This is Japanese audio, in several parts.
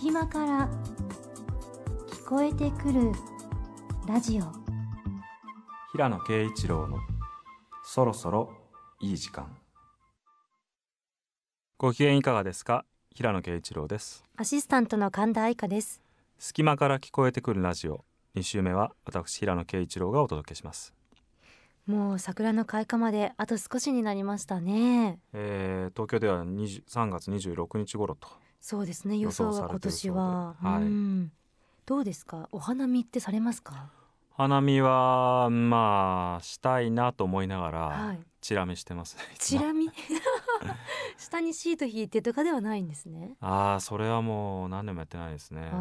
隙間から聞こえてくるラジオ。平野啓一郎のそろそろいい時間。ご機嫌いかがですか？平野啓一郎です。アシスタントの神田愛香です。隙間から聞こえてくるラジオ。2週目は私平野啓一郎がお届けします。もう桜の開花まであと少しになりましたね。えー、東京では20 3月26日頃とそうですね予想は今年は、はい。うん。どうですか？お花見ってされますか？花見はまあしたいなと思いながら、はい。チラ見してます。チラ見？下にシート引いてとかではないんですね。ああそれはもう何年もやってないですね。こ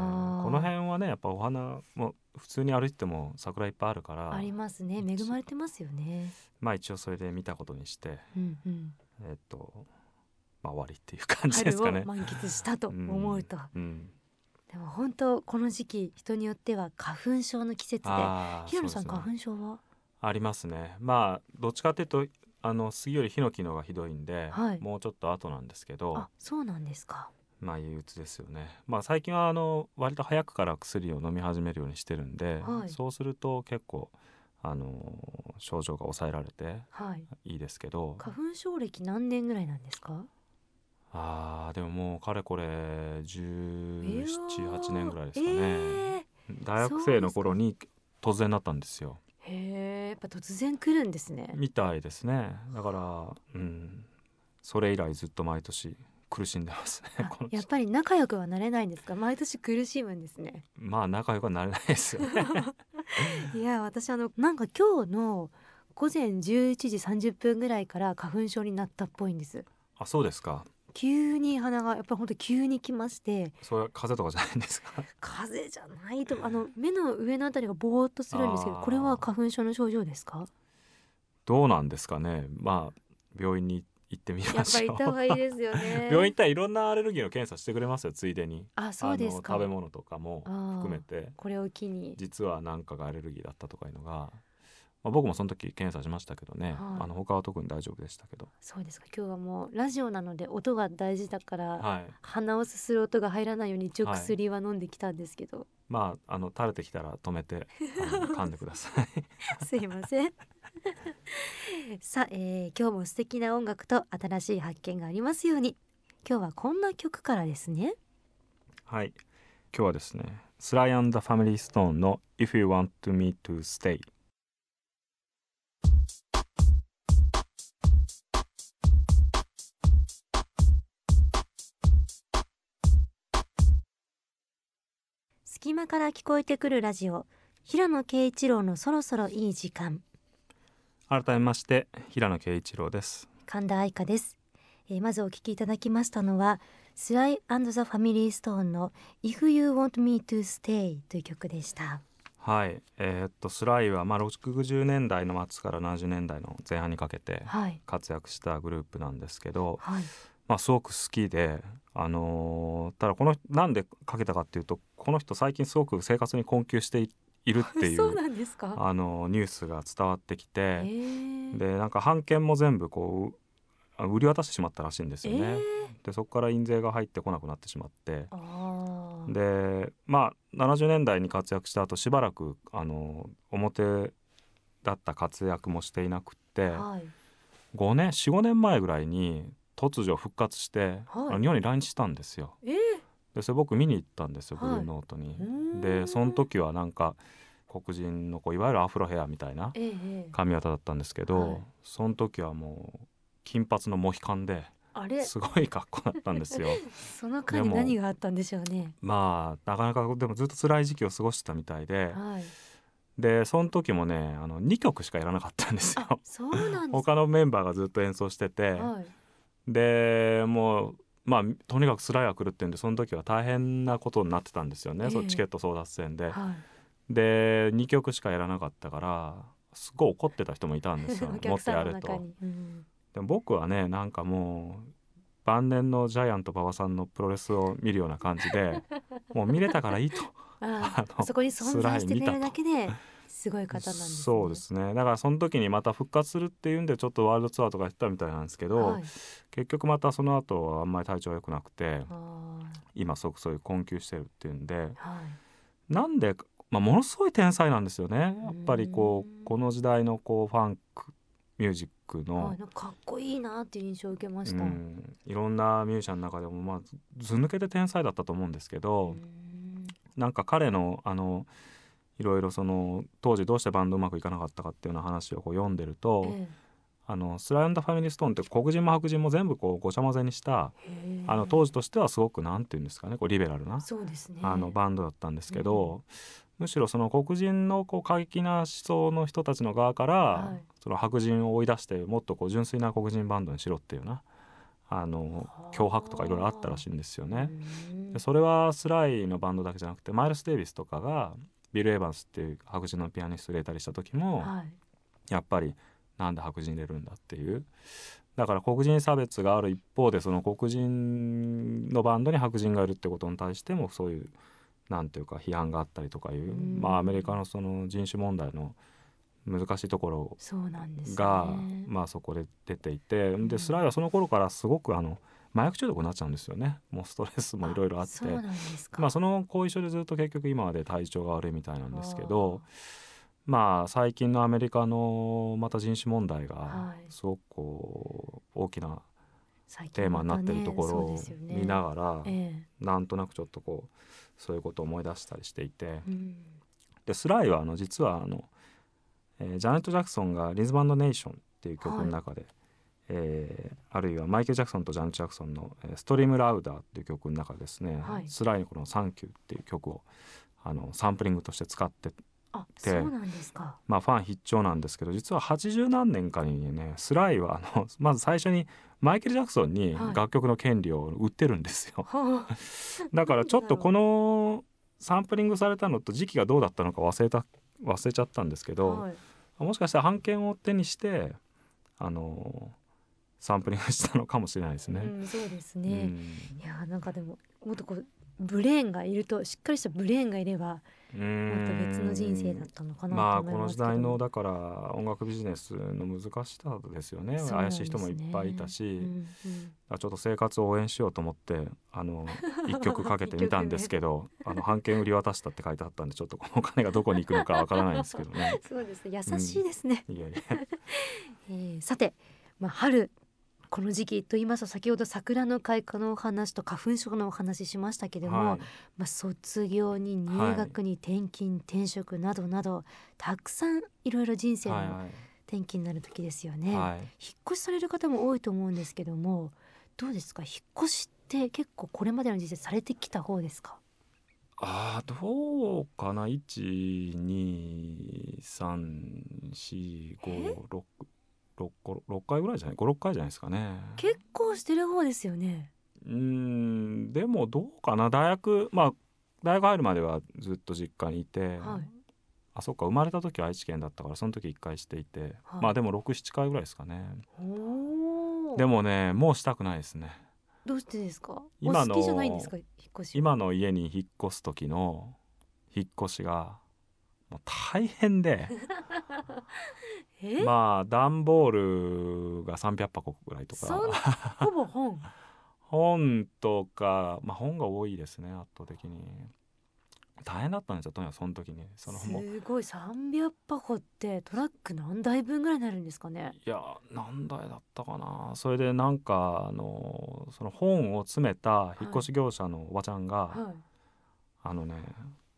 の辺はねやっぱお花も普通に歩いてても桜いっぱいあるから。ありますね。恵まれてますよね。まあ一応それで見たことにして。うんうん。えっとまあ終わりっていう感じですかね。満喫したと思うと、うん、でも本当この時期人によっては花粉症の季節で。平野さんね。花粉症は？ありますね。まあどっちかっていうとあの杉よりヒノキのがひどいんで、はい。もうちょっと後なんですけどあそうなんですか。まあ憂鬱ですよね。まあ最近はあの割と早くから薬を飲み始めるようにしてるんで、はい。そうすると結構あの症状が抑えられてはい。いいですけど。花粉症歴何年ぐらいなんですか？あーでももうかれこれえ1718年ぐらいですかね。え大学生の頃に突然なったんですよ。ー、へえやっぱ突然来るんですね。みたいですね。だからうんそれ以来ずっと毎年苦しんでますねやっぱり仲良くはなれないんですか？毎年苦しむんですね。まあ仲良くはなれないですよね。いや私あのなんか今日の午前11時30分ぐらいから花粉症になったっぽいんです。あそうですか急に鼻がやっぱり本当急に来まして。それは風邪とかじゃないんですか？風邪じゃないとあの目の上のあたりがぼーっとするんですけどこれは花粉症の症状ですか？どうなんですかね。まあ病院に行ってみやっぱましょう。り行った方がいいですよね。病院行ったらいろんなアレルギーの検査してくれますよついでに。あそうですか。食べ物とかも含めて。これを機に。実は何かがアレルギーだったとかいうのが、まあ、僕もその時検査しましたけどね、はい。あの他は特に大丈夫でしたけど。そうですか。今日はもうラジオなので音が大事だから、はい。鼻をすする音が入らないように一応はい。薬は飲んできたんですけど、まあ、あの垂れてきたら止めて噛んでください。すいません。さあ、えー今日も素敵な音楽と新しい発見がありますように。今日はこんな曲からですね。はい、今日はですね、スライアンダファミリーストーンの If You Want Me to Stay。間から聞こえてくるラジオ。平野啓一郎のそろそろいい時間。改めまして平野啓一郎です。神田愛香です、えーまずお聞きいただきましたのはスライザ・ファミリーストーンの If You Want Me to Stay という曲でした。はい、えーっとスライはまあ60年代の末から70年代の前半にかけてはい。活躍したグループなんですけど、はい。まあすごく好きで、あのーただこのなんでかけたかっていうと、この人最近すごく生活に困窮していいるってい そううなんですか？あのニュースが伝わってきて。えー、でなんか版権も全部こうあ売り渡してしまったらしいんですよね。えー。でそこから印税が入ってこなくなってしまって。でまあ70年代に活躍した後しばらくあの表だった活躍もしていなくってはい。5年45年前ぐらいに突如復活して、はい。日本に来日したんですよ。えー。でそれ僕見に行ったんですよ、はい。ブルーノートに。でその時はなんか黒人のこういわゆるアフロヘアみたいなえーえー髪型だったんですけど、はい。その時はもう金髪のモヒカンであれ？すごい格好だったんですよ。その間に何があったんでしょうね。まあなかなかでもずっと辛い時期を過ごしてたみたいではい。でその時もねあの2曲しかやらなかったんですあよ。そうなん 他のメンバーがずっと演奏してて、はいでもうまあとにかくスライが来るっていうんでその時は大変なことになってたんですよね、ええ。そのチケット争奪戦で。はい。で2曲しかやらなかったからすごい怒ってた人もいたんですよ。おもっ客さとやれと。うんでも僕はねなんかもう晩年のジャイアント馬場さんのプロレスを見るような感じで もう見れたからいいと。ああ のあそこに存在して寝るだけですごい方なんです、ね、そうですね。だからその時にまた復活するっていうんでちょっとワールドツアーとかやってたみたいなんですけど、はい、結局またその後はあんまり体調が良くなくて今すごくそういう困窮してるっていうんで、はい、なんで、まあ、ものすごい天才なんですよね。やっぱりこうこの時代のこうファンクミュージックの、かっこいいなっていう印象を受けました、いろんなミュージシャンの中でもまあず抜けて天才だったと思うんですけどなんか彼のあのいろいろその当時どうしてバンドうまくいかなかったかっていうような話をこう読んでると、ええ、あのスライアンド・ファミリー・ストーンって黒人も白人も全部こうごちゃ混ぜにしたあの当時としてはすごくなんていうんですかねこうリベラルな、ね、あのバンドだったんですけど、うん、むしろその黒人のこう過激な思想の人たちの側から、はい、その白人を追い出してもっとこう純粋な黒人バンドにしろっていうなあの脅迫とかいろいろあったらしいんですよね。でそれはスライのバンドだけじゃなくてマイルス・デイビスとかがビル・エヴァンスっていう白人のピアニスト入れたりした時も、はい、やっぱりなんで白人入れるんだっていう。だから黒人差別がある一方でその黒人のバンドに白人がいるってことに対してもそういうなんていうか批判があったりとかいう、まあアメリカのその人種問題の難しいところが、ね、まあそこで出ていてでスライはその頃からすごくあの麻薬中毒になっちゃうんですよね。もうストレスもいろいろあって。まあその後遺症でずっと結局今まで体調が悪いみたいなんですけどまあ最近のアメリカのまた人種問題がすごくこう大きなテーマになってるところを見ながら、なんとなくちょっとこうそういうことを思い出したりしていて、でスライはあの実はあの、えー、ジャネット・ジャクソンが「リズバンド・ネーション」っていう曲の中で、えー、あるいはマイケル・ジャクソンとジャン・ジャクソンの「ストリーム・ラウダー」っていう曲の中ですね、はい、スライのこの「サンキュー」っていう曲をあのサンプリングとして使ってて。まあファン必聴なんですけど実は80何年かにねスライはあの まず最初にマイケル・ジャクソンに楽曲の権利を売ってるんですよ、はい、だからちょっとこのサンプリングされたのと時期がどうだったのか忘れた忘れちゃったんですけど、はい、もしかしたら版権を手にしてあのサンプリングしたのかもしれないですね。うん、そうですね。うん、いやなんかでももっとこうブレーンがいるとしっかりしたブレーンがいればもっと別の人生だったのかなまあこの時代のだから音楽ビジネスの難しさですよね、ね、怪しい人もいっぱいいたし、うんうん、ちょっと生活を応援しようと思ってあの 一曲かけてみたんですけどね、あの版権売り渡したって書いてあったんでちょっとこのお金がどこに行くのかわからないんですけどね。そうですね。優しいですね、うん、いやいや。えー、さて、まあ、春この時期と言いますと先ほど桜の開花のお話と花粉症のお話しましたけども、はい、まあ、卒業に入学に転勤、はい、転職などなどたくさんいろいろ人生の転機になる時ですよね、はい、引っ越しされる方も多いと思うんですけどもどうですか？引っ越しって結構これまでの人生されてきた方ですか？あどうかな？1 2 3 4 5 6 6, 6回ぐらいじゃない？56回じゃないですかね。結構してる方ですよね。うんでもどうかな。大学まあ大学入るまではずっと実家にいて、はい、あそっか生まれた時は愛知県だったからその時1回していて、はい、まあでも67回ぐらいですかね。でもねもうしたくないですね。どうしてですか？今の今の家に引っ越す時の引っ越しがもう大変で。まあ段ボールが300箱ぐらいとか。ほぼ本？本とか、まあ、本が多いですね圧倒的に。大変だったんですよとにかくその時に。そのすごい300箱ってトラック何台分ぐらいになるんですかね？いや何台だったかな。それでなんかあのその本を詰めた引っ越し業者のおばちゃんが、はい。はい、あのね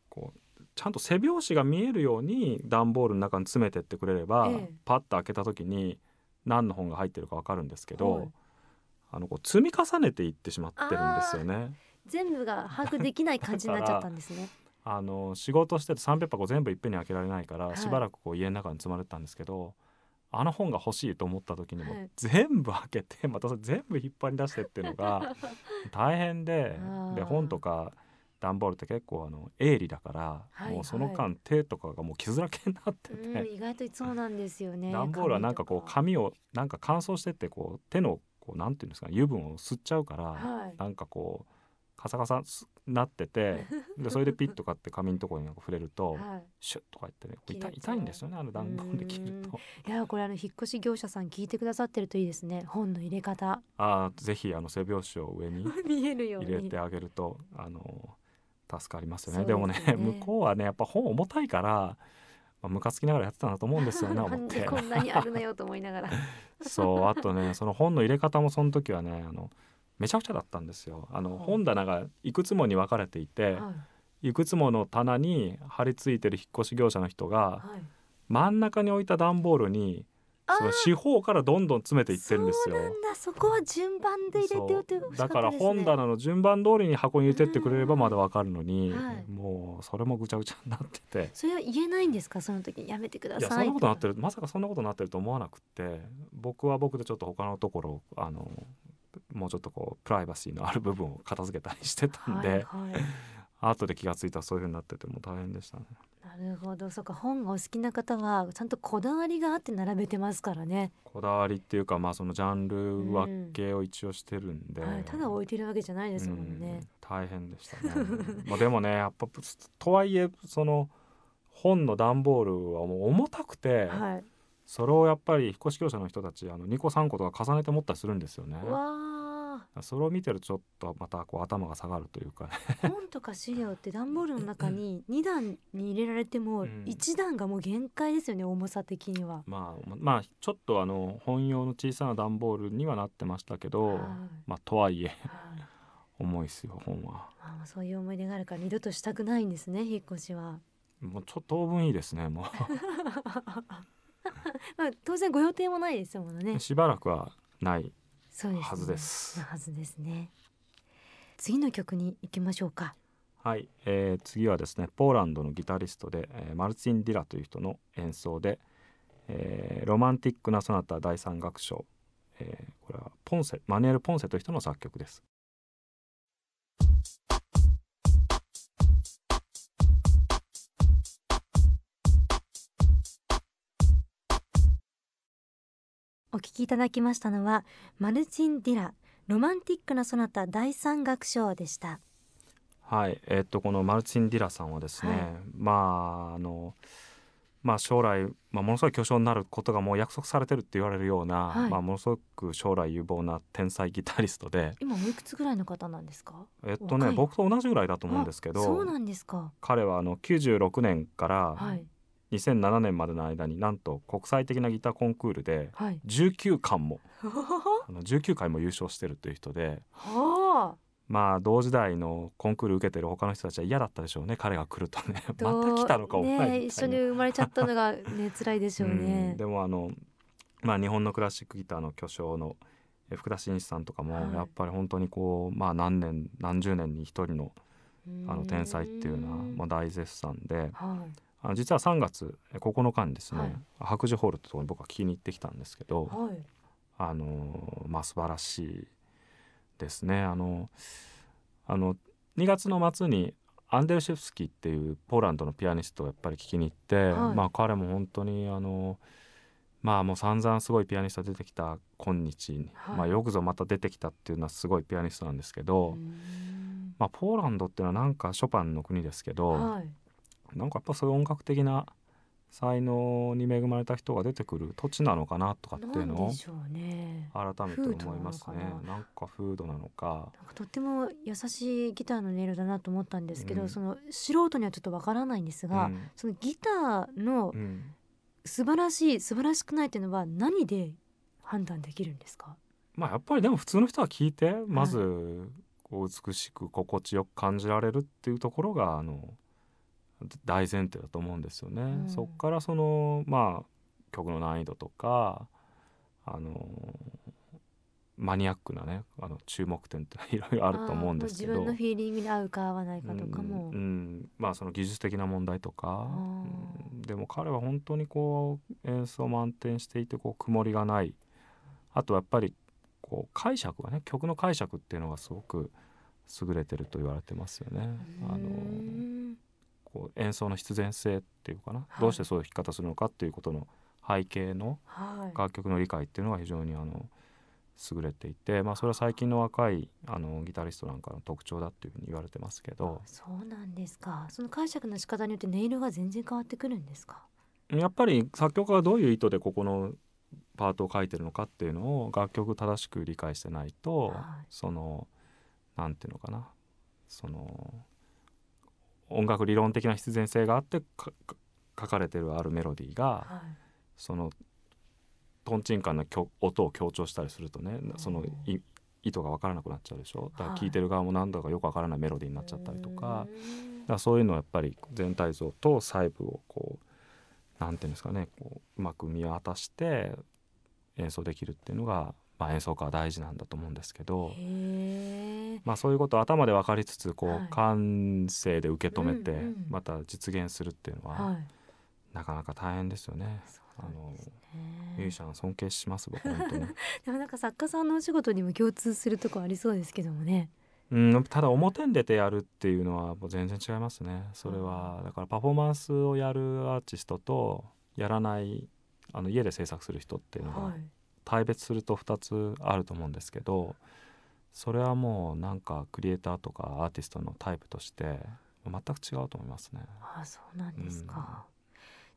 こうちゃんと背表紙が見えるように段ボールの中に詰めてってくれれば、ええ、パッと開けた時に何の本が入ってるか分かるんですけど、はい、あのこう積み重ねていってしまってるんですよね。全部が把握できない感じになっちゃったんですね。あの仕事してて300箱全部いっぺんに開けられないから、はい、しばらくこう家の中に積まれてたんですけどあの本が欲しいと思った時にも全部開けてまたそれ全部引っ張り出してっていうのが 大変でで本とか段ボールって結構あの鋭利だから、はいはい、もうその間手とかがもう傷だけになってて、意外とそうなんですよね 段ボールはなんかこう紙をなんか乾燥してってこう手のこうなんていうんですか油分を吸っちゃうから、はい、なんかこうカサカサなってて でそれでピッとかって紙のところに触れると、はい。シュッとか言ってね痛い痛いんですよねあの弾痕で切ると。いやこれあの引っ越し業者さん聞いてくださってるといいですね本の入れ方。あーぜひあの背拍子を上に 見えるように。入れてあげるとあの助かりますよね。でもね。ね向こうはねやっぱ本重たいから、まあ、ムカつきながらやってたなと思うんですよね なん思って。でこんなにあるのよと思いながら。そうあとねその本の入れ方もその時はねあのめちゃくちゃだったんですよ。あのはい。本棚がいくつもに分かれていて、はい。いくつもの棚に貼り付いてる引っ越し業者の人がはい。真ん中に置いた段ボールにその四方からどんどん詰めていってるんですよ。そう。なんだ。そこは順番で入れておいてほしかだから本棚の順番通りに箱に入れてってくれればまだわかるのに、はい。もうそれもぐちゃぐちゃになってて。それは言えないんですか？その時にやめてくだいやそさいんなことなってる。るまさかそんなことになってると思わなくって。僕は僕でちょっと他のところをあのもうちょっとこうプライバシーのある部分を片付けたりしてたんで、はいはい。後で気がついたらそういう風になっててもう大変でしたね。なるほど。そうか本がお好きな方はちゃんとこだわりがあって並べてますからね、こだわりっていうかまあそのジャンル分けを一応してるんで、はい、ただ置いてるわけじゃないですもんね。うん、大変でしたね。まあでもねやっぱとはいえその本の段ボールはもう重たくて、はい。それをやっぱり引っ越し業者の人たちあの2個3個とか重ねて持ったりするんですよね。わそれを見てるとちょっとまたこう頭が下がるというか本とか資料って段ボールの中に2段に入れられてもうん1段がもう限界ですよね重さ的には。まあまあちょっとあの本用の小さな段ボールにはなってましたけど、はいまあとはいえはい重いですよ本は。あーそういう思い出があるから二度としたくないんですね引っ越しは。もうちょっと当分いいですねも まあ、当然ご予定もないですもんねう。しばらくはないそうです、ね。はずですなはずですね。次の曲に行きましょうか。はい、えー次はですねポーランドのギタリストで、えーマルチン・ディラという人の演奏で、えーロマンティックなソナタ第三楽章、えーこれはポンセマヌエル・ポンセという人の作曲です。お聴きいただきましたのはマルチン・ディラロマンティックなソナタ第三楽章でした。はい、えーっとこのマルチン・ディラさんはですね、はいまああのまあ将来、まあ、ものすごい巨匠になることがもう約束されてるって言われるような、はいまあ、ものすごく将来有望な天才ギタリストで今おいくつぐらいの方なんですか？えっとね僕と同じぐらいだと思うんですけどあそうなんですか。彼はあの96年からはい2007年までの間になんと国際的なギターコンクールではい。19冠も あの19回も優勝してるという人ではあ。まあ同時代のコンクール受けてる他の人たちは嫌だったでしょうね彼が来るとね また来たのかお前ね一緒に生まれちゃったのがね 辛いでしょううねん。でもあのまあ日本のクラシックギターの巨匠のえ福田真一さんとかもはいやっぱり本当にこうまあ何年何十年に一人のあの天才っていうのはんもう大絶賛ではいあの実は3月え9日にですね、はい白樹ホールってところに僕は聞きに行ってきたんですけど、はい。あのまあ素晴らしいですね。あのあの2月の末にアンデルシェフスキーっていうポーランドのピアニストをやっぱり聞きに行って、はいまあ彼も本当にあのまあもう散々すごいピアニスト出てきた今日に、はいまあよくぞまた出てきたっていうのはすごいピアニストなんですけど、うんまあポーランドっていうのはなんかショパンの国ですけど、はい。なんかやっぱそういう音楽的な才能に恵まれた人が出てくる土地なのかなとかっていうのを。改めて思いますね。なんか風土なのか。なんかとっても優しいギターの音色だなと思ったんですけど、うん。その素人にはちょっとわからないんですが、うん。そのギターのうん。素晴らしい素晴らしくないっていうのは何で判断できるんですか？まあやっぱりでも普通の人は聞いてまずこう美しく心地よく感じられるっていうところがあの大前提だと思うんですよね。うん。そっからそのまあ曲の難易度とかあのマニアックなねあの注目点って いろいろあると思うんですけど。自分のフィーリングに合うか合わないかとかも。うんうん。まあその技術的な問題とか、うん。でも彼は本当にこう演奏も安定していてこう曇りがない。あとやっぱりこう解釈がね曲の解釈っていうのがすごく優れてると言われてますよね。あのうんこう演奏の必然性っていうかな、はい。どうしてそういう弾き方するのかっていうことの背景のはい。楽曲の理解っていうのが非常にあの優れていて、まあ、それは最近の若いあのギタリストなんかの特徴だっていうふうに言われてますけど。そうなんですか。その解釈の仕方によって音色が全然変わってくるんですか？やっぱり作曲家がどういう意図でここのパートを書いてるのかっていうのを楽曲正しく理解してないと、はい、そのなんていうのかな？その音楽理論的な必然性があって書かれてるあるメロディーが、はい、そのとんちんかんな音を強調したりするとねその意図が分からなくなっちゃうでしょ？だから聴い。てる側も何だかよく分からないメロディーになっちゃったりとか,、だからそういうのはやっぱり全体像と細部をこうなんていうんですかねこううまく見渡して演奏できるっていうのが、まあ、演奏家は大事なんだと思うんですけど、まあ、そういうことを頭で分かりつつこう、はい、感性で受け止めて、また実現するっていうのは、はい、なかなか大変ですよね。あのミュージシャン尊敬します僕本当に。でもなんか作家さんのお仕事にも共通するとこありそうですけどもね。うん、ただ表に出てやるっていうのはもう全然違いますね。それはだからパフォーマンスをやるアーティストとやらないあの家で制作する人っていうのが大別すると2つあると思うんですけどそれはもうなんかクリエイターとかアーティストのタイプとして全く違うと思いますね。あそうなんですか、うん、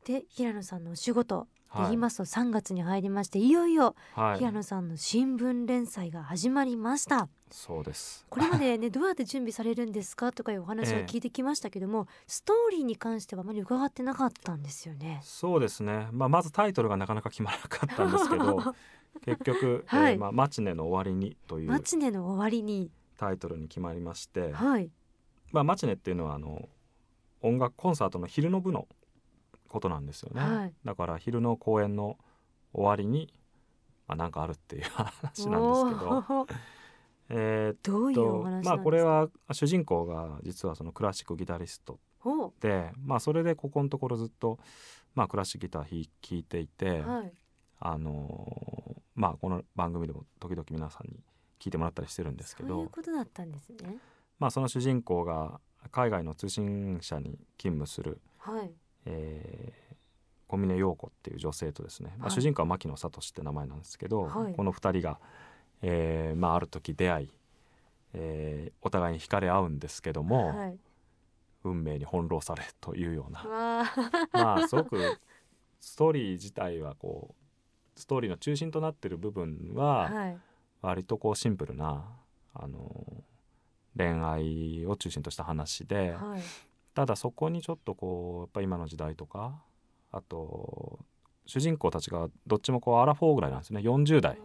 で平野さんのお仕事と言いますと3月に入りまして、い、よいよ平野さんの新聞連載が始まりました。そうです。これまでね どうやって準備されるんですかとかいうお話を聞いてきましたけども、ええ、ストーリーに関してはあまり伺ってなかったんですよね。そうですね、まあ、まずタイトルがなかなか決まらなかったんですけど 結局、はい、えー、まあ、マチネの終わりにというマチネの終わりに。タイトルに決まりまして、はい、まあ、マチネっていうのはあの音楽コンサートの昼の部のことなんですよね、はい、だから昼の公演の終わりに、まあ、かあるっていう 話なんですけど。えー、どういうまあこれは主人公が実はそのクラシックギタリストで、まあ、それでここのところずっと、まあ、クラシックギター弾いていて、はい、あのまあこの番組でも時々皆さんに聞いてもらったりしてるんですけど。そういうことだったんですね。まあその主人公が海外の通信社に勤務する、はいえー、小峰陽子っていう女性とですね、まあ、主人公は牧野聡って名前なんですけど、はい、この2人が、えーまあ、ある時出会い、えー、お互いに惹かれ合うんですけども、はい、運命に翻弄されというような。まあすごくストーリー自体はこうストーリーの中心となっている部分は割とこうシンプルな、あの恋愛を中心とした話で、はい、ただそこにちょっとこうやっぱ今の時代とかあと主人公たちがどっちもこうアラフォーぐらいなんですね。40代。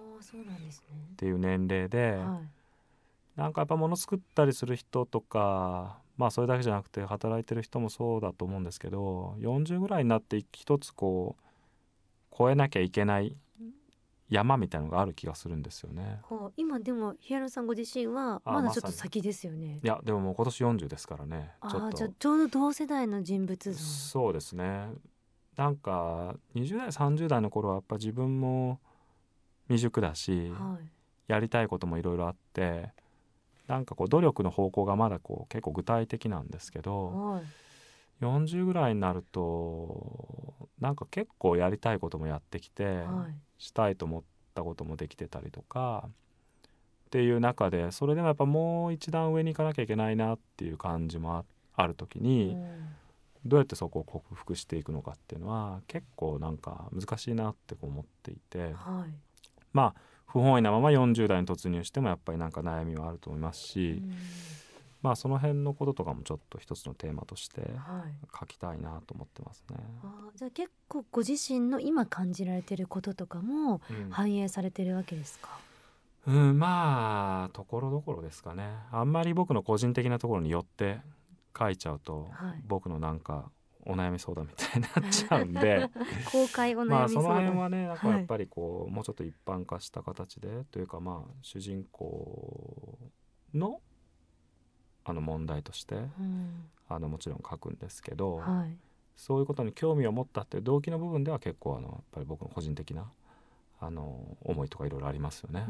っていう年齢で、はい、なんかやっぱもの作ったりする人とかまあそれだけじゃなくて働いてる人もそうだと思うんですけど40ぐらいになって一つこう超えなきゃいけない山みたいのがある気がするんですよね。はあ、今でも平野さんご自身はまだちょっと先ですよね。いやでももう今年40ですからね。ちょっとじゃちょうど同世代の人物そうですね。なんか20代30代の頃はやっぱ自分も未熟だし、はい、やりたいこともいろいろあってなんかこう努力の方向がまだこう結構具体的なんですけど、はい、40ぐらいになるとなんか結構やりたいこともやってきて、はい、したいと思ったこともできてたりとかっていう中でそれでもやっぱもう一段上に行かなきゃいけないなっていう感じもある時に、どうやってそこを克服していくのかっていうのは結構なんか難しいなって思っていて、はい、まあ不本意なまま40代に突入してもやっぱりなんか悩みはあると思いますし。まあその辺のこととかもちょっと一つのテーマとして書きたいなと思ってますね。はい、あじゃあ結構ご自身の今感じられてることとかも反映されてるわけですか、うん、うん、まあところどころですかね。あんまり僕の個人的なところによって書いちゃうと、はい、僕のなんかお悩み相談みたいになっちゃうんで。公開お悩みまあその辺はねなんかやっぱりこう、はい、もうちょっと一般化した形でというかまあ主人公のあの問題として、うん、あのもちろん書くんですけど、はい、そういうことに興味を持ったっていう動機の部分では結構あのやっぱり僕の個人的なあの思いとかいろいろありますよね。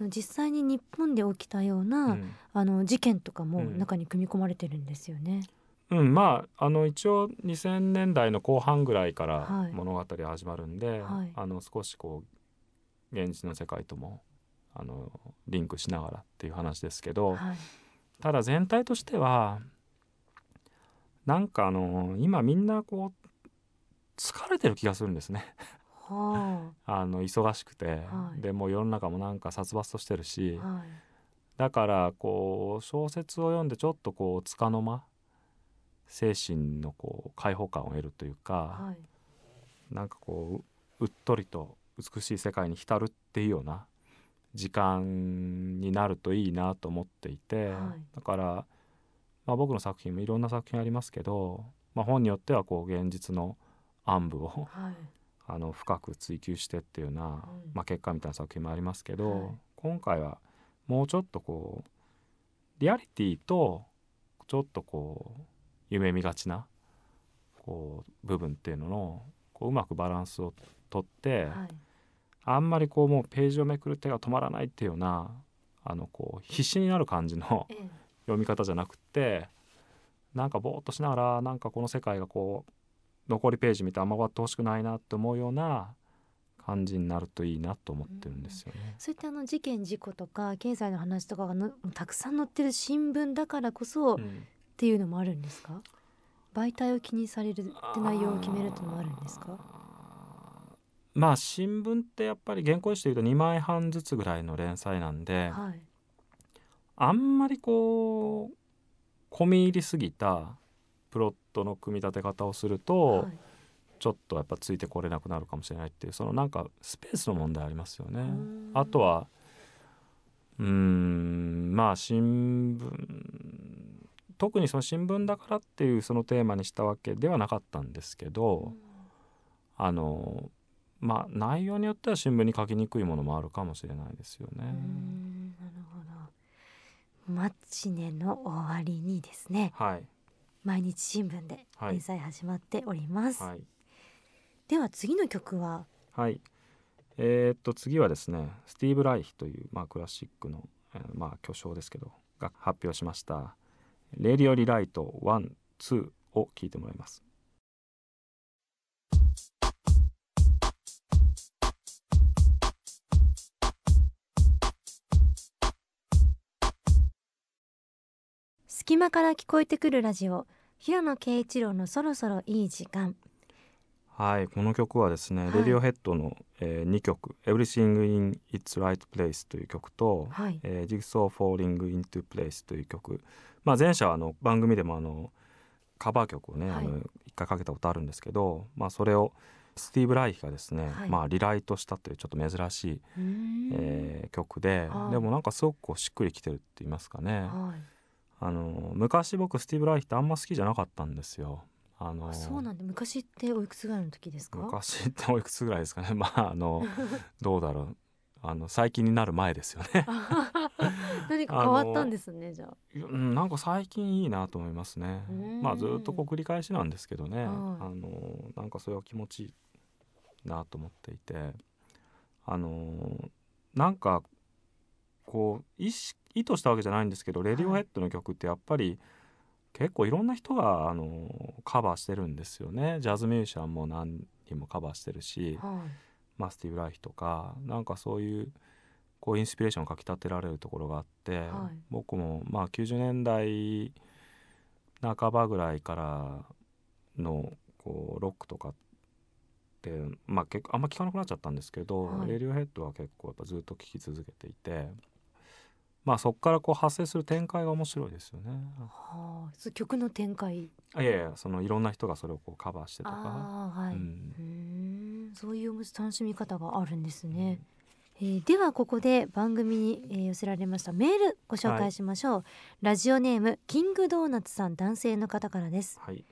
うん、実際に日本で起きたような、うん、あの事件とかも中に組み込まれてるんですよね。うん、まああの一応2000年代の後半ぐらいから物語は始まるんで、はい、あの少しこう現実の世界ともあのリンクしながらっていう話ですけど、はいただ全体としてはなんかあの今みんなこう疲れてる気がするんですね。はあ。の忙しくて、はい。でもう世の中もなんか殺伐としてるし、あはい。だからこう小説を読んでちょっとこう束の間精神のこう解放感を得るというか、はい。なんかこううっとりと美しい世界に浸るっていうような時間になるといいなと思っていて、はい。だから、まあ、僕の作品もいろんな作品ありますけど、まあ、本によってはこう現実の暗部をはい。あの深く追求してっていうような、うん。まあ、結果みたいな作品もありますけど、はい。今回はもうちょっとこうリアリティとちょっとこう夢見がちなこう部分っていうののこううまくバランスをとって、はいあんまりこうもうページをめくる手が止まらないっていうようなあのこう必死になる感じのええ。読み方じゃなくってなんかぼーっとしながらなんかこの世界がこう残りページ見てあんま終わってほしくないなって思うような感じになるといいなと思ってるんですよね。そういったあの事件事故とか経済の話とかがのたくさん載ってる新聞だからこそっうん。ていうのもあるんですか？媒体を気にされるって内容を決めるっていうのもあるんですか？まあ新聞ってやっぱり原稿紙でいうと2枚半ずつぐらいの連載なんではい。あんまりこう込み入りすぎたプロットの組み立て方をすると、はい。ちょっとやっぱついてこれなくなるかもしれないっていうそのなんかスペースの問題ありますよね。ん。あとはうーんまあ新聞特にその新聞だからっていうそのテーマにしたわけではなかったんですけど、あのまあ内容によっては新聞に書きにくいものもあるかもしれないですよね。なるほど。マチネの終わりにですね。はい。毎日新聞ではい。連載始まっております、はい。では次の曲は？はい。えーっと次はですねスティーブ・ライヒという、まあ、クラシックの、えーまあ、巨匠ですけどが発表しました「レディオ・リライト1、2」を聞いてもらいます。隙間から聞こえてくるラジオ。平野啓一郎のそろそろいい時間。はいこの曲はですね、はい。レディオヘッドの、え2曲「Everything in Its Right Place」という曲とはい「えー Jigsaw Falling Into Place」という曲、まあ、前者はあの番組でもあのカバー曲をね、はい。あの一回かけたことあるんですけど、まあ、それをスティーブ・ライヒがですね、はい。まあ、リライトしたというちょっと珍しい、えー曲で、はい。でもなんかすごくこうしっくりきてるって言いますかね、はいあの昔僕スティーブ・ライヒってあんま好きじゃなかったんですよ。あのあそうなんで昔っておいくつぐらいの時ですか？昔っておいくつぐらいですかね？まああの どうだろう。あの最近になる前ですよね。何か変わったんですねじゃあ。うん、なんか最近いいなと思いますね。うん。まあずっとこう繰り返しなんですけどね、はい。あのなんかそれは気持ちいいなと思っていて、あのなんかこう意識意図したわけじゃないんですけど、レディオヘッドの曲ってやっぱり結構いろんな人があのカバーしてるんですよね。ジャズミュージシャンも何人もカバーしてるし、はいマスティブ・ライヒとかなんかそういうこうインスピレーションをかきたてられるところがあって、はい僕もまあ90年代半ばぐらいからのこうロックとかって、まあ、結構あんま聞かなくなっちゃったんですけど、はいレディオヘッドは結構やっぱずっと聴き続けていて。まあそこからこう発生する展開が面白いですよね。はあ曲の展開。あいやいやそのいろんな人がそれをこうカバーしてとか。ああはい、ううんそういう楽しみ方があるんですね、えーではここで番組に、えー寄せられましたメールご紹介しましょう、ラジオネームキングドーナツさん男性の方からです。はい。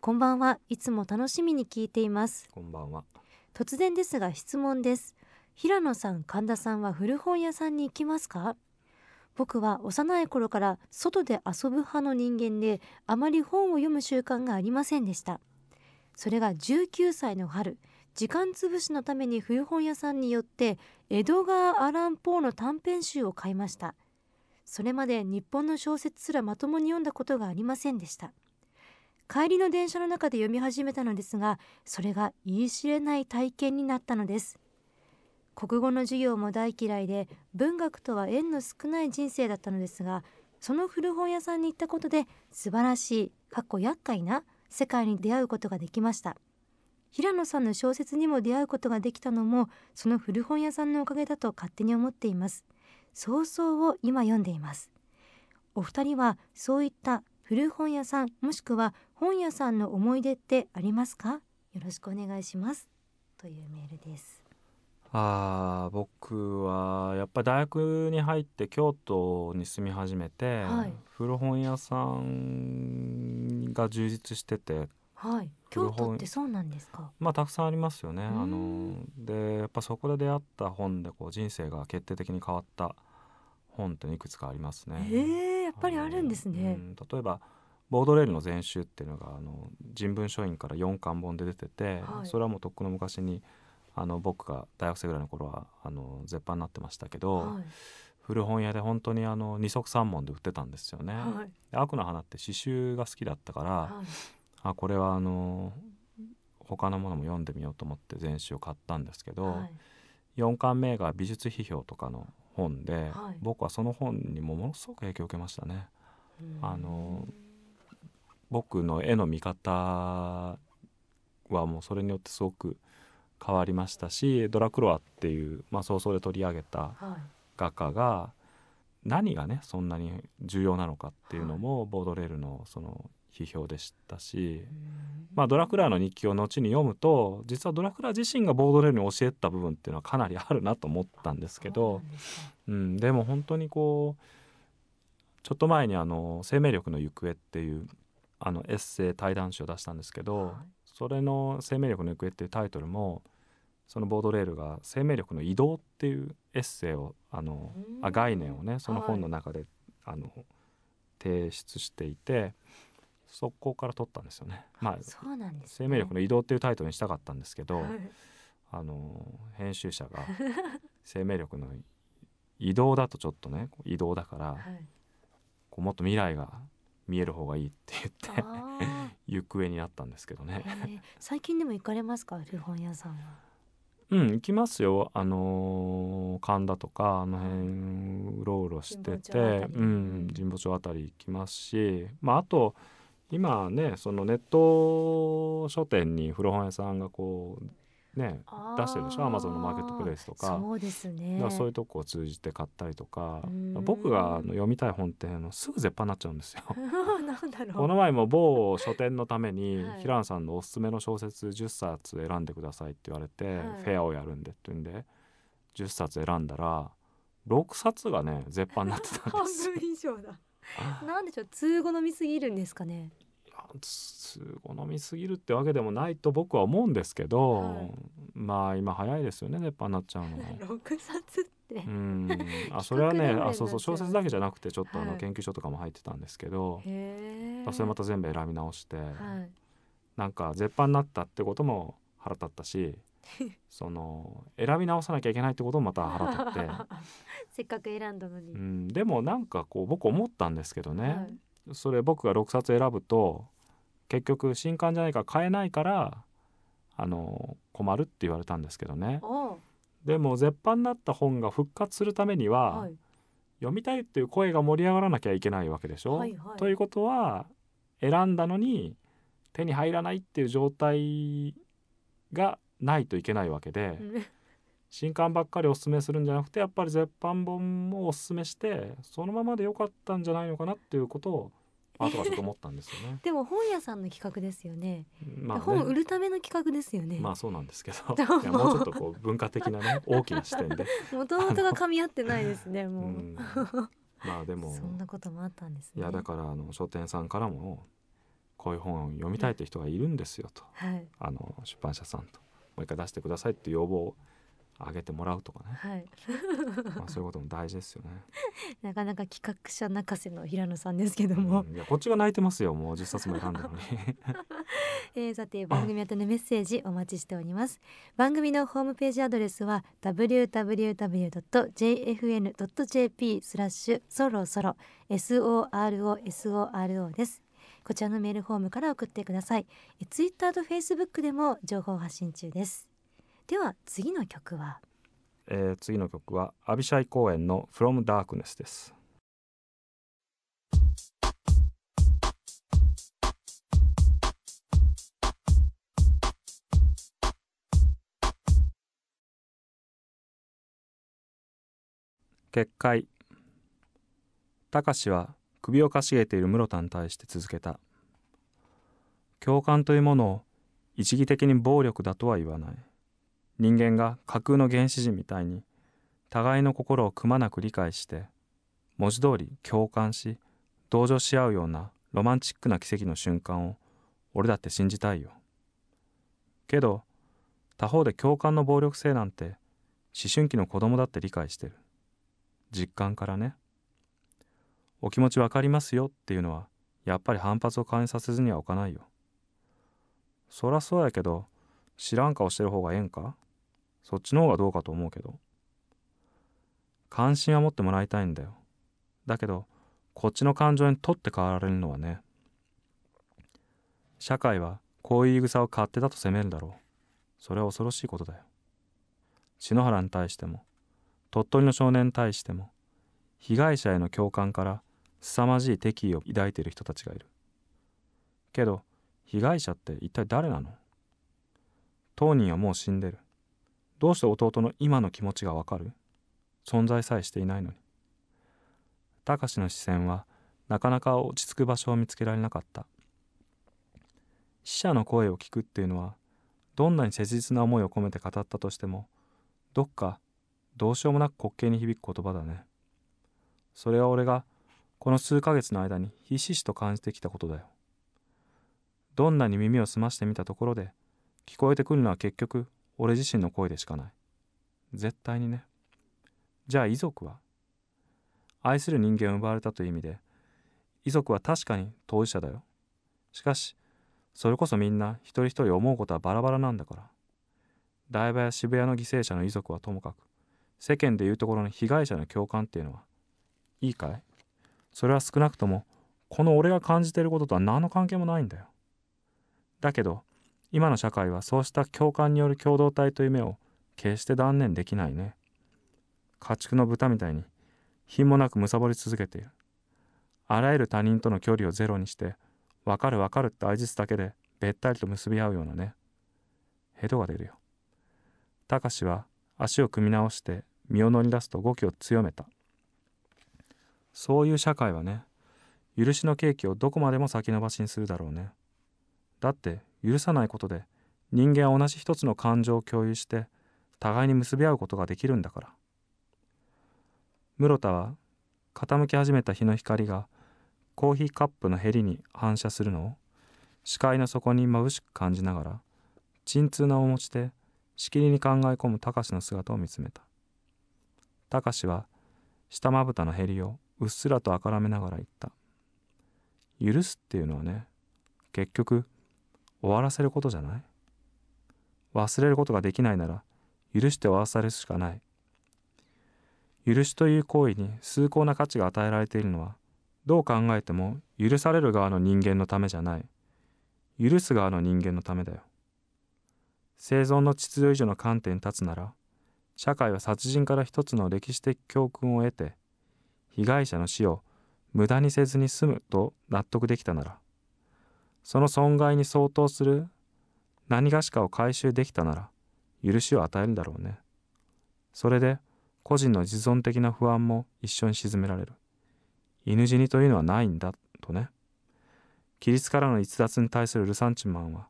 こんばんはいつも楽しみに聞いています。こんばんは。突然ですが質問です。平野さん神田さんは古本屋さんに行きますか？僕は幼い頃から外で遊ぶ派の人間であまり本を読む習慣がありませんでした。それが19歳の春時間つぶしのために古本屋さんによってエドガー・アラン・ポーの短編集を買いました。それまで日本の小説すらまともに読んだことがありませんでした。帰りの電車の中で読み始めたのですがそれが言い知れない体験になったのです。国語の授業も大嫌いで文学とは縁の少ない人生だったのですがその古本屋さんに行ったことで素晴らしいかっこ厄介な世界に出会うことができました。平野さんの小説にも出会うことができたのもその古本屋さんのおかげだと勝手に思っています。早々を今読んでいます。お二人はそういった古本屋さんもしくは本屋さんの思い出ってありますか？よろしくお願いします。というメールです。あ僕はやっぱり大学に入って京都に住み始めて、はい、古本屋さんが充実しててはい。京都ってそうなんですか？まあたくさんありますよね。あのでやっぱそこで出会った本でこう人生が決定的に変わった本っていくつかありますね。えー、やっぱりあるんですね、うん、例えばボードレールの全集っていうのがあの人文書院から4巻本で出てて、はい、それはもうとっくの昔にあの僕が大学生ぐらいの頃はあの絶版になってましたけど、はい、古本屋で本当にあの二足三門で売ってたんですよね。はい、悪の花って詩集が好きだったから、あこれはあの他のものも読んでみようと思って全集を買ったんですけど、はい、4巻目が美術批評とかの本で、はい、僕はその本にもものすごく影響を受けましたね。あの僕の絵の見方はもうそれによってすごく変わりましたしドラクロワっていう、まあ、早々で取り上げた画家が何がねそんなに重要なのかっていうのも、ボードレールのその批評でしたし、まあ、ドラクラーの日記を後に読むと実はドラクラー自身がボードレールに教えた部分っていうのはかなりあるなと思ったんですけどうん、でも本当にこうちょっと前にあの「生命力の行方」っていうあのエッセイ対談集を出したんですけど、それの「生命力の行方」っていうタイトルもそのボードレールが生命力の移動っていうエッセイをあのあ概念をねその本の中で、あの提出していてそこから取ったんですよね。まあ、生命力の移動っていうタイトルにしたかったんですけど、あの編集者が 生命力の移動だとちょっとね移動だから、こうもっと未来が見える方がいいって言って行方になったんですけどね、最近でも行かれますか？古本屋さんは。うん行きますよ。あのー、神田とかあの辺うろうろしててうん神保町あたり行きますしまああと今ねそのネット書店に古本屋さんがこうね出してるでしょ？アマゾンのマーケットプレイスとか。そうですね。そういうとこを通じて買ったりとか。僕が読みたい本ってのすぐ絶版になっちゃうんですよ。この前も某書店のために、はい、平野さんのおすすめの小説10冊選んでくださいって言われて、はい、フェアをやるんでって言うんで10冊選んだら6冊がね絶版になってたんです 半分以上だ。なんでしょう通好みすぎるんですかね。通好みすぎるってわけでもないと僕は思うんですけど、はい、まあ今早いですよね熱波 になっちゃうの6冊って。うん。あそれはねあそうそう小説だけじゃなくてちょっとあの研究所とかも入ってたんですけど、はい、それまた全部選び直して、はい、なんか絶版になったってことも腹立ったし その選び直さなきゃいけないってこともまた腹立って。せっかく選んだのに、うん、でもなんかこう僕思ったんですけどね、はい、それ僕が6冊選ぶと結局新刊じゃないか買えないからあの困るって言われたんですけどね。でも絶版になった本が復活するためには、はい、読みたいっていう声が盛り上がらなきゃいけないわけでしょ。はいはい、ということは選んだのに手に入らないっていう状態がないといけないわけで新刊ばっかりおすすめするんじゃなくてやっぱり絶版本もおすすめしてそのままでよかったんじゃないのかなっていうことを後からちょっと思ったんですよね。でも本屋さんの企画ですよね。まあ、ね、本売るための企画ですよね。まあそうなんですけど、いやもうちょっとこう文化的なね 大きな視点で。もともとが噛み合ってないですね。もう。うん、まあでもそんなこともあったんです、ね、いやだからあの書店さんからもこういう本を読みたいという人がいるんですよと、はい、あの出版社さんともう一回出してくださいって要望を上げてもらうとかね、はい、まあそういうことも大事ですよね。なかなか企画者泣かせの平野さんですけども、うん、いやこっちが泣いてますよ。もう10冊も選んだのに。えー、さて番組宛のメッセージお待ちしております。番組のホームページアドレスは www.jfn.jp スラッシュそろそろ。SOROSORO です。こちらのメールフォームから送ってください。ツイッターとフェイスブックでも情報発信中ですでは次の曲は？えー、次の曲はアビシャイ公演の From Darkness です。結界。高志は首をかしげている室田に対して続けた。共感というものを一義的に暴力だとは言わない。人間が架空の原始人みたいに互いの心をくまなく理解して文字通り共感し同情し合うようなロマンチックな奇跡の瞬間を俺だって信じたいよ。けど他方で共感の暴力性なんて思春期の子供だって理解してる。実感からね。お気持ちわかりますよっていうのはやっぱり反発を感じさせずにはおかないよ。そらそうやけど知らん顔してる方がええんか？そっちの方がどうかと思うけど。関心は持ってもらいたいんだよ。だけどこっちの感情に取って代わられるのはね社会はこういう言い草を勝手だと責めるだろう。それは恐ろしいことだよ。篠原に対しても鳥取の少年に対しても被害者への共感から凄まじい敵意を抱いている人たちがいる。けど被害者って一体誰なの？当人はもう死んでる。どうして弟の今の気持ちがわかる？存在さえしていないのに。貴司の視線はなかなか落ち着く場所を見つけられなかった。死者の声を聞くっていうのはどんなに切実な思いを込めて語ったとしてもどっかどうしようもなく滑稽に響く言葉だね。それは俺がこの数ヶ月の間にひしひしと感じてきたことだよ。どんなに耳を澄ましてみたところで聞こえてくるのは結局俺自身の声でしかない。絶対にね。じゃあ遺族は？愛する人間を奪われたという意味で遺族は確かに当事者だよ。しかしそれこそみんな一人一人思うことはバラバラなんだから。台場や渋谷の犠牲者の遺族はともかく世間でいうところの被害者の共感っていうのはいいかい？それは少なくともこの俺が感じていることとは何の関係もないんだよ。だけど今の社会はそうした共感による共同体という目を決して断念できないね。家畜の豚みたいに品もなく貪り続けている。あらゆる他人との距離をゼロにして分かる分かるって愛実だけでべったりと結び合うようなね。ヘドが出るよ。たかしは足を組み直して身を乗り出すと語気を強めた。そういう社会はね許しのケーキをどこまでも先延ばしにするだろうね。だって許さないことで人間は同じ一つの感情を共有して互いに結び合うことができるんだから。室田は傾き始めた日の光がコーヒーカップのへりに反射するのを視界の底に眩しく感じながら沈痛な面持ちでしきりに考え込む貴司の姿を見つめた。貴司は下まぶたのへりをうっすらとあからめながら言った。許すっていうのはね結局終わらせることじゃない？忘れることができないなら許して終わらされるしかない。許しという行為に崇高な価値が与えられているのはどう考えても許される側の人間のためじゃない。許す側の人間のためだよ。生存の秩序以上の観点に立つなら社会は殺人から一つの歴史的教訓を得て被害者の死を無駄にせずに済むと納得できたならその損害に相当する何がしかを回収できたなら許しを与えるだろうね。それで個人の自存的な不安も一緒に沈められる。犬死にというのはないんだとね。規律からの逸脱に対するルサンチマンは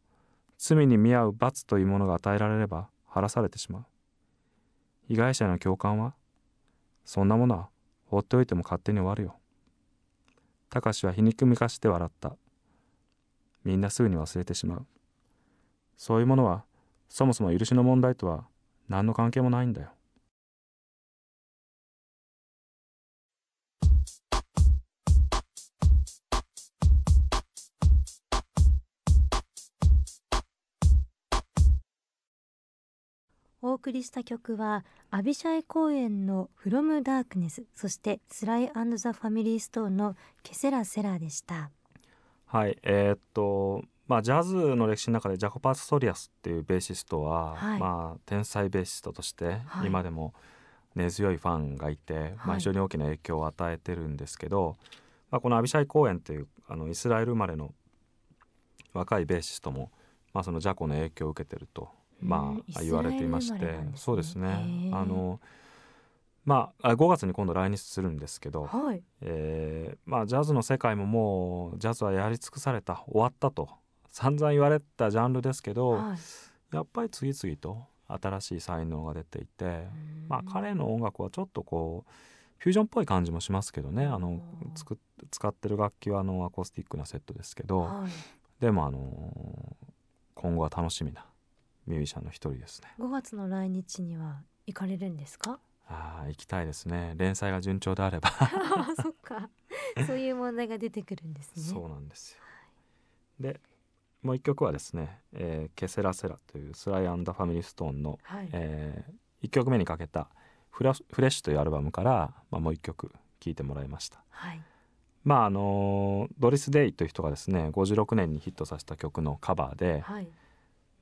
罪に見合う罰というものが与えられれば晴らされてしまう。被害者への共感はそんなものは放っておいても勝手に終わるよ。たかしは皮肉めかして笑った。みんなすぐに忘れてしまうそういうものはそもそも許しの問題とは何の関係もないんだよお送りした曲はアビシャイ公演の「From Darkness」そして「スライザ・ファミリー・ストーン」の「ケセラ・セラ」でした。はいえー、っとまあ、ジャズの歴史の中でジャコ・パストリアスっていうベーシストは、はい、まあ、天才ベーシストとして今でも根強いファンがいて、はい、まあ、非常に大きな影響を与えてるんですけど、まあ、このアビシャイ公演というあのイスラエル生まれの若いベーシストも、まあ、そのジャコの影響を受けてると、まあ、言われていまして、ね、そうですね。あのまあ、5月に今度来日するんですけど、はい、えー、まあ、ジャズの世界ももうジャズはやり尽くされた終わったと。散々言われたジャンルですけど、はい、やっぱり次々と新しい才能が出ていて、まあ、彼の音楽はちょっとこうフュージョンっぽい感じもしますけどね。あのつく使ってる楽器はあのアコースティックなセットですけど、はい、でもあの今後は楽しみなミュージシャンの一人ですね。5月の来日には行かれるんですか？あ行きたいですね。連載が順調であれば。そっか。そういう問題が出てくるんですね。そうなんですよ、でもう一曲はですね、えー、ケセラセラというスライアンダファミリーストーンの、はい、えー、1曲目にかけたフラ「フレッシュ」というアルバムから、まあ、もう一曲聴いてもらいました。はい。まああのドリス・デイという人がですね56年にヒットさせた曲のカバーで、はい、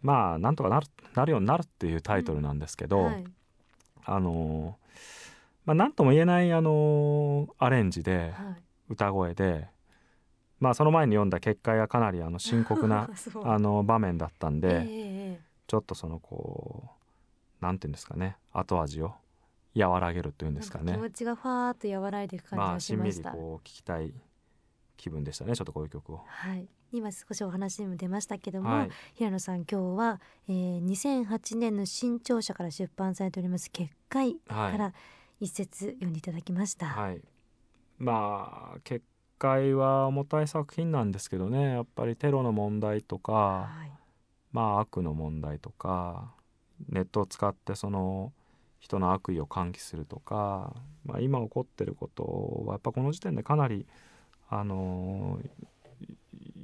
まあなんとかなるなるようになるっていうタイトルなんですけど、うんはい、あのまあ、なんとも言えない、あのアレンジで、歌声でまあ、その前に読んだ結界がかなりあの深刻な あの場面だったんで、えー、ちょっとそのこうなんていうんですかね後味を和らげるというんですかね。気持ちがファーっと和らいでいく感じがしました、まあ、しんみりこう聞きたい気分でしたねちょっとこういう曲を。はい。今少しお話にも出ましたけども、はい、平野さん今日は、えー、2008年の新潮社から出版されております「結界」から一節読んでいただきました。はい、まあ結回は重たい作品なんですけどね。やっぱりテロの問題とか、はい、まあ悪の問題とかネットを使ってその人の悪意を喚起するとか、まあ、今起こってることはやっぱこの時点でかなりあの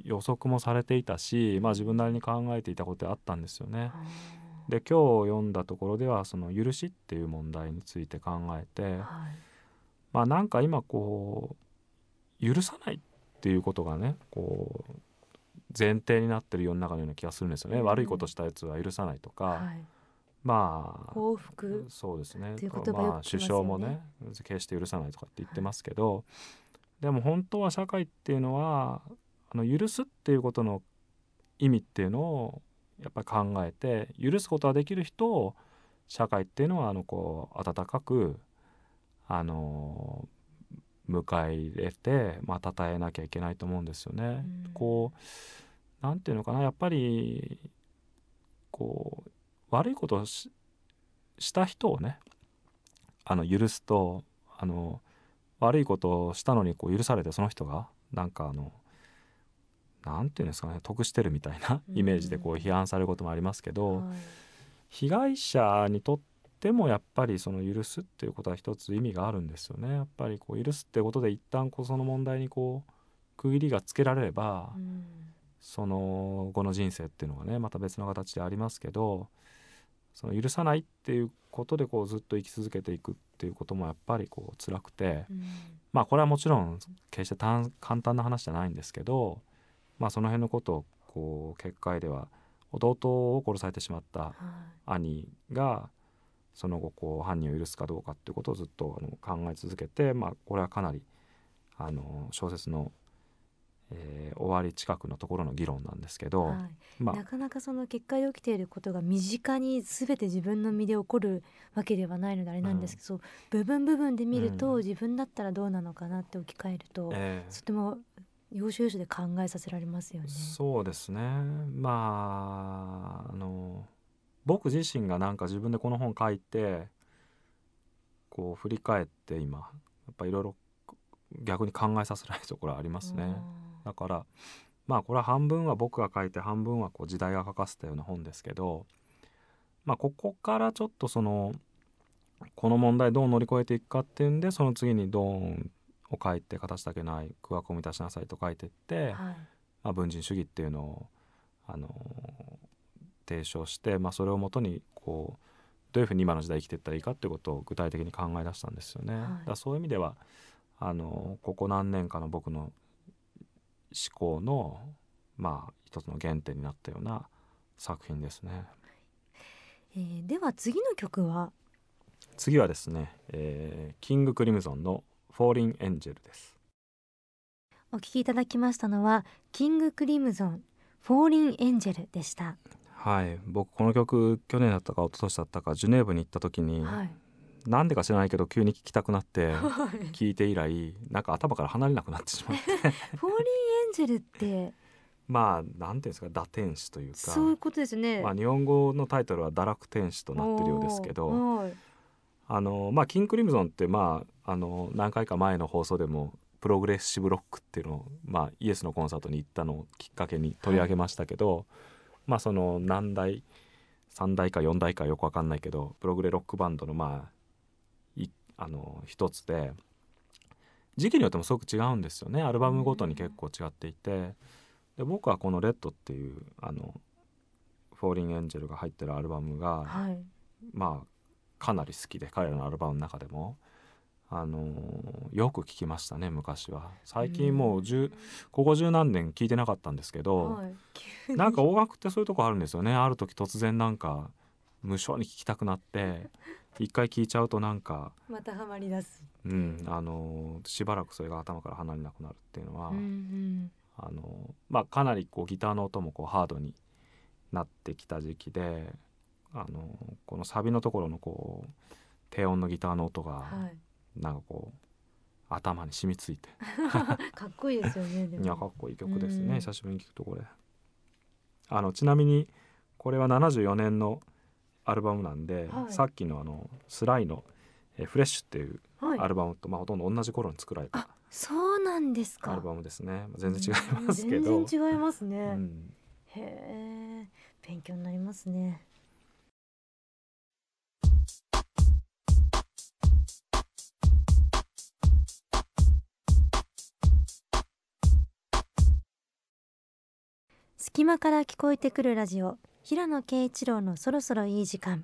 予測もされていたし、まあ、自分なりに考えていたことあったんですよね。で今日読んだところではその許しっていう問題について考えて、はい、まあなんか今こう許さないっていうことがねこう前提になってる世の中のような気がするんですよね、うん、悪いことしたやつは許さないとか、はい、まあ幸福そうですね。ね、まあ、首相もね決して許さないとかって言ってますけど、はい、でも本当は社会っていうのはあの許すっていうことの意味っていうのをやっぱり考えて許すことができる人を社会っていうのはあのこう温かくあの迎え入れてまあ称えなきゃいけないと思うんですよね。うん、こうなんていうのかなやっぱりこう悪いことをした人をねあの許すとあの悪いことをしたのにこう許されてその人がなんかあのなんていうんですかね得してるみたいなイメージでこう批判されることもありますけど、うんはい、被害者にとっでもやっぱりその許すっていうことは一つ意味があるんですよね。やっぱりこう許すってことで一旦こうその問題にこう区切りがつけられれば、うん、その後の人生っていうのがねまた別の形でありますけどその許さないっていうことでこうずっと生き続けていくっていうこともやっぱりこう辛くて、うん、まあこれはもちろん決して簡単な話じゃないんですけど、まあ、その辺のことをこう結界では弟を殺されてしまった兄が、はいその後こう犯人を許すかどうかっていうことをずっとあの考え続けて、まあ、これはかなりあの小説の、えー、終わり近くのところの議論なんですけど、はい。まあ、なかなかその結果で起きていることが身近に全て自分の身で起こるわけではないのであれなんですけど、うん、部分部分で見ると、うん、自分だったらどうなのかなって置き換えると、えー、とても要所要所で考えさせられますよね。そうですねまああの僕自身がなんか自分でこの本書いてこう振り返って今やっぱいろいろ逆に考えさせられるところありますね。だからまあこれは半分は僕が書いて半分はこう時代が書かせたような本ですけどまあここからちょっとそのこの問題どう乗り越えていくかっていうんでその次にドーンを書いて形だけない空白を満たしなさいと書いていって、はい、まあ、文人主義っていうのをあの提唱して、まあ、それをもとにこうどういうふうに今の時代生きていったらいいかっていうことを具体的に考え出したんですよね。はい、だそういう意味ではあのここ何年かの僕の思考のまあ一つの原点になったような作品ですね。えー、では次の曲は？次はですね、えー、キングクリムゾンのフォーリンエンジェルです。お聴きいただきましたのはキングクリムゾンフォーリンエンジェルでした。はい。僕この曲去年だったか一昨年だったかジュネーブに行った時に、はい、なんでか知らないけど急に聴きたくなって 聞いて以来なんか頭から離れなくなってしまって。フォーリンエンジェルって まあなんていうんですか堕天使というか。そういうことですね、まあ、日本語のタイトルは堕落天使となってるようですけどあのまあキングクリムゾンってまああの何回か前の放送でもプログレッシブロックっていうのを、まあ、イエスのコンサートに行ったのをきっかけに取り上げましたけど、はい、まあその何代3代か4代かよく分かんないけどプログレロックバンドのまあいあの一つで時期によってもすごく違うんですよね。アルバムごとに結構違っていて。で僕はこの「レッド」っていうあのフォーリンエンジェルが入ってるアルバムが、はい、まあかなり好きで彼らのアルバムの中でも。あのよく聞きましたね昔は。最近もう10ここ十何年聞いてなかったんですけど、はい、なんか音楽ってそういうとこあるんですよね。ある時突然なんか無性に聞きたくなって一回聞いちゃうとなんかまたハマり出す、うん、あのしばらくそれが頭から離れなくなるっていうのは、うんうん、あのまあ、かなりこうギターの音もこうハードになってきた時期であのこのサビのところのこう低音のギターの音がなんかこう、頭に染みついて。かっこいいですよねいやかっこいい曲ですね、久しぶりに聞くとこれ。あのちなみにこれは74年のアルバムなんで、はい、さっきのあのスライの「えフレッシュ」っていうアルバムと、はい、まあ、ほとんど同じ頃に作られたそうなんですか。アルバムですね。全然違いますけど。全然違いますね、うん、へえ勉強になりますね隙間から聞こえてくるラジオ。平野啓一郎のそろそろいい時間、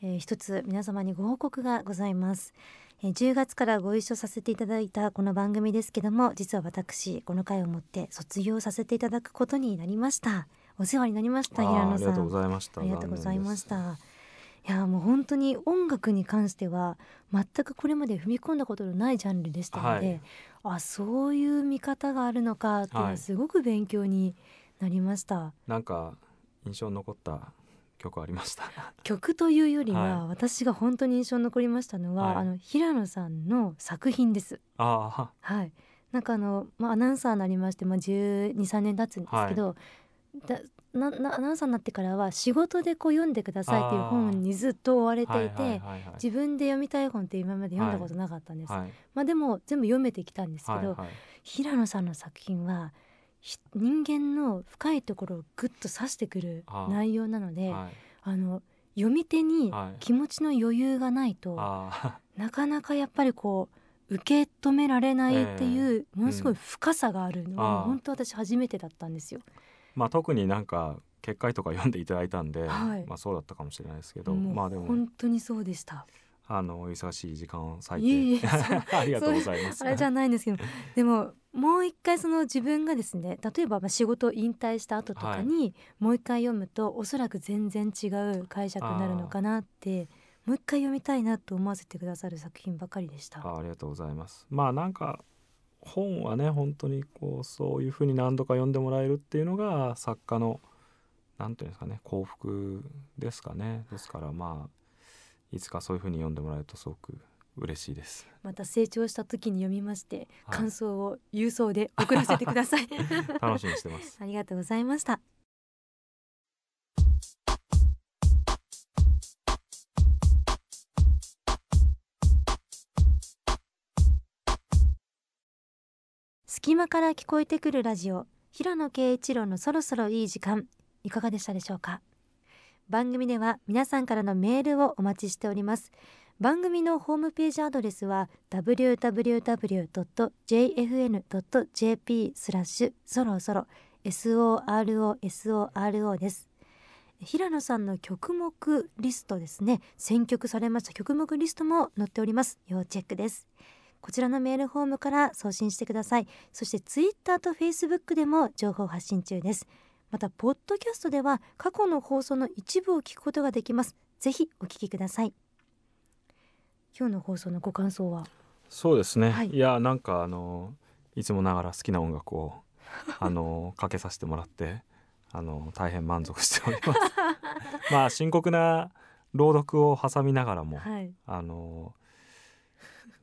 えー、一つ皆様にご報告がございます。え10月からご一緒させていただいたこの番組ですけども実は私この回をもって卒業させていただくことになりました。お世話になりました平野さん。ありがとうございました。ありがとうございました。いやもう本当に音楽に関しては全くこれまで踏み込んだことのないジャンルでしたので、はい、あそういう見方があるのかっていうのはすごく勉強になりました、はい、なんか印象に残った曲ありました？曲というよりは、はい、私が本当に印象に残りましたのは、はい、あの平野さんの作品です。あはい。なんかあの、まあ、アナウンサーになりまして、まあ、1 2 3年経つんですけど、はい、だななアナウンサーになってからは仕事でこう読んでくださいっていう本にずっと追われていて自分で読みたい本って今まで読んだことなかったんです、はい、まあ、でも全部読めてきたんですけど、はいはい、平野さんの作品は人間の深いところをぐっと指してくる内容なので、はい、あの読み手に気持ちの余裕がないと、はい、なかなかやっぱりこう受け止められないっていう、ものすごい深さがあるのは、うん、本当私初めてだったんですよ。まあ、特になんか結界とか読んでいただいたんで、はい、まあそうだったかもしれないですけど、まあでも本当にそうでした。あの忙しい時間を割いて ありがとうございます。あれじゃないんですけど、でももう一回その自分がですね例えばまあ仕事を引退した後とかに、はい、もう一回読むとおそらく全然違う解釈になるのかなってもう一回読みたいなと思わせてくださる作品ばかりでした。あありがとうございます。まあなんか本はね本当にこうそういうふうに何度か読んでもらえるっていうのが作家のなんていうんですかね幸福ですかね。ですからまあいつかそういうふうに読んでもらえるとすごく嬉しいです。また成長した時に読みまして、はい、感想を郵送で送らせてください。楽しみにしてます。ありがとうございました。隙間から聞こえてくるラジオ平野啓一郎のそろそろいい時間いかがでしたでしょうか？番組では皆さんからのメールをお待ちしております番組のホームページアドレスは www.jfn.jp スラッシュそろそろ SOROSORO です。平野さんの曲目リストですね。選曲されました。曲目リストも載っております。要チェックです。こちらのメールフォームから送信してください。そしてツイッターとフェイスブックでも情報発信中です。またポッドキャストでは過去の放送の一部を聞くことができます。ぜひお聞きください。今日の放送のご感想は？そうですね、はい、いやなんかあのいつもながら好きな音楽を あのかけさせてもらってあの大変満足しております まあ深刻な朗読を挟みながらも、はい、あの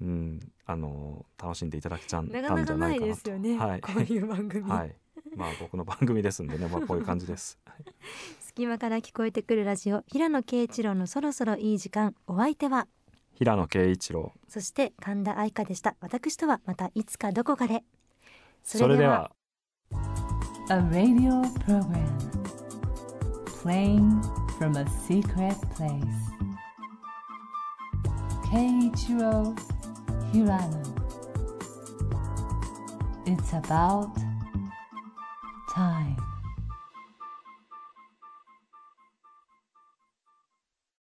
うんあの楽しんでいただけちゃったんじゃないかなと。ですよね、はい、こういう番組。はい。まあ僕の番組ですんでね、まあこういう感じです。隙間から聞こえてくるラジオ平野啓一郎のそろそろいい時間。お相手は平野啓一郎。そして神田愛花でした。私とはまたいつかどこかで。それでは。A radio program playing from a secret place. Keiichiro Hirano. It's about time.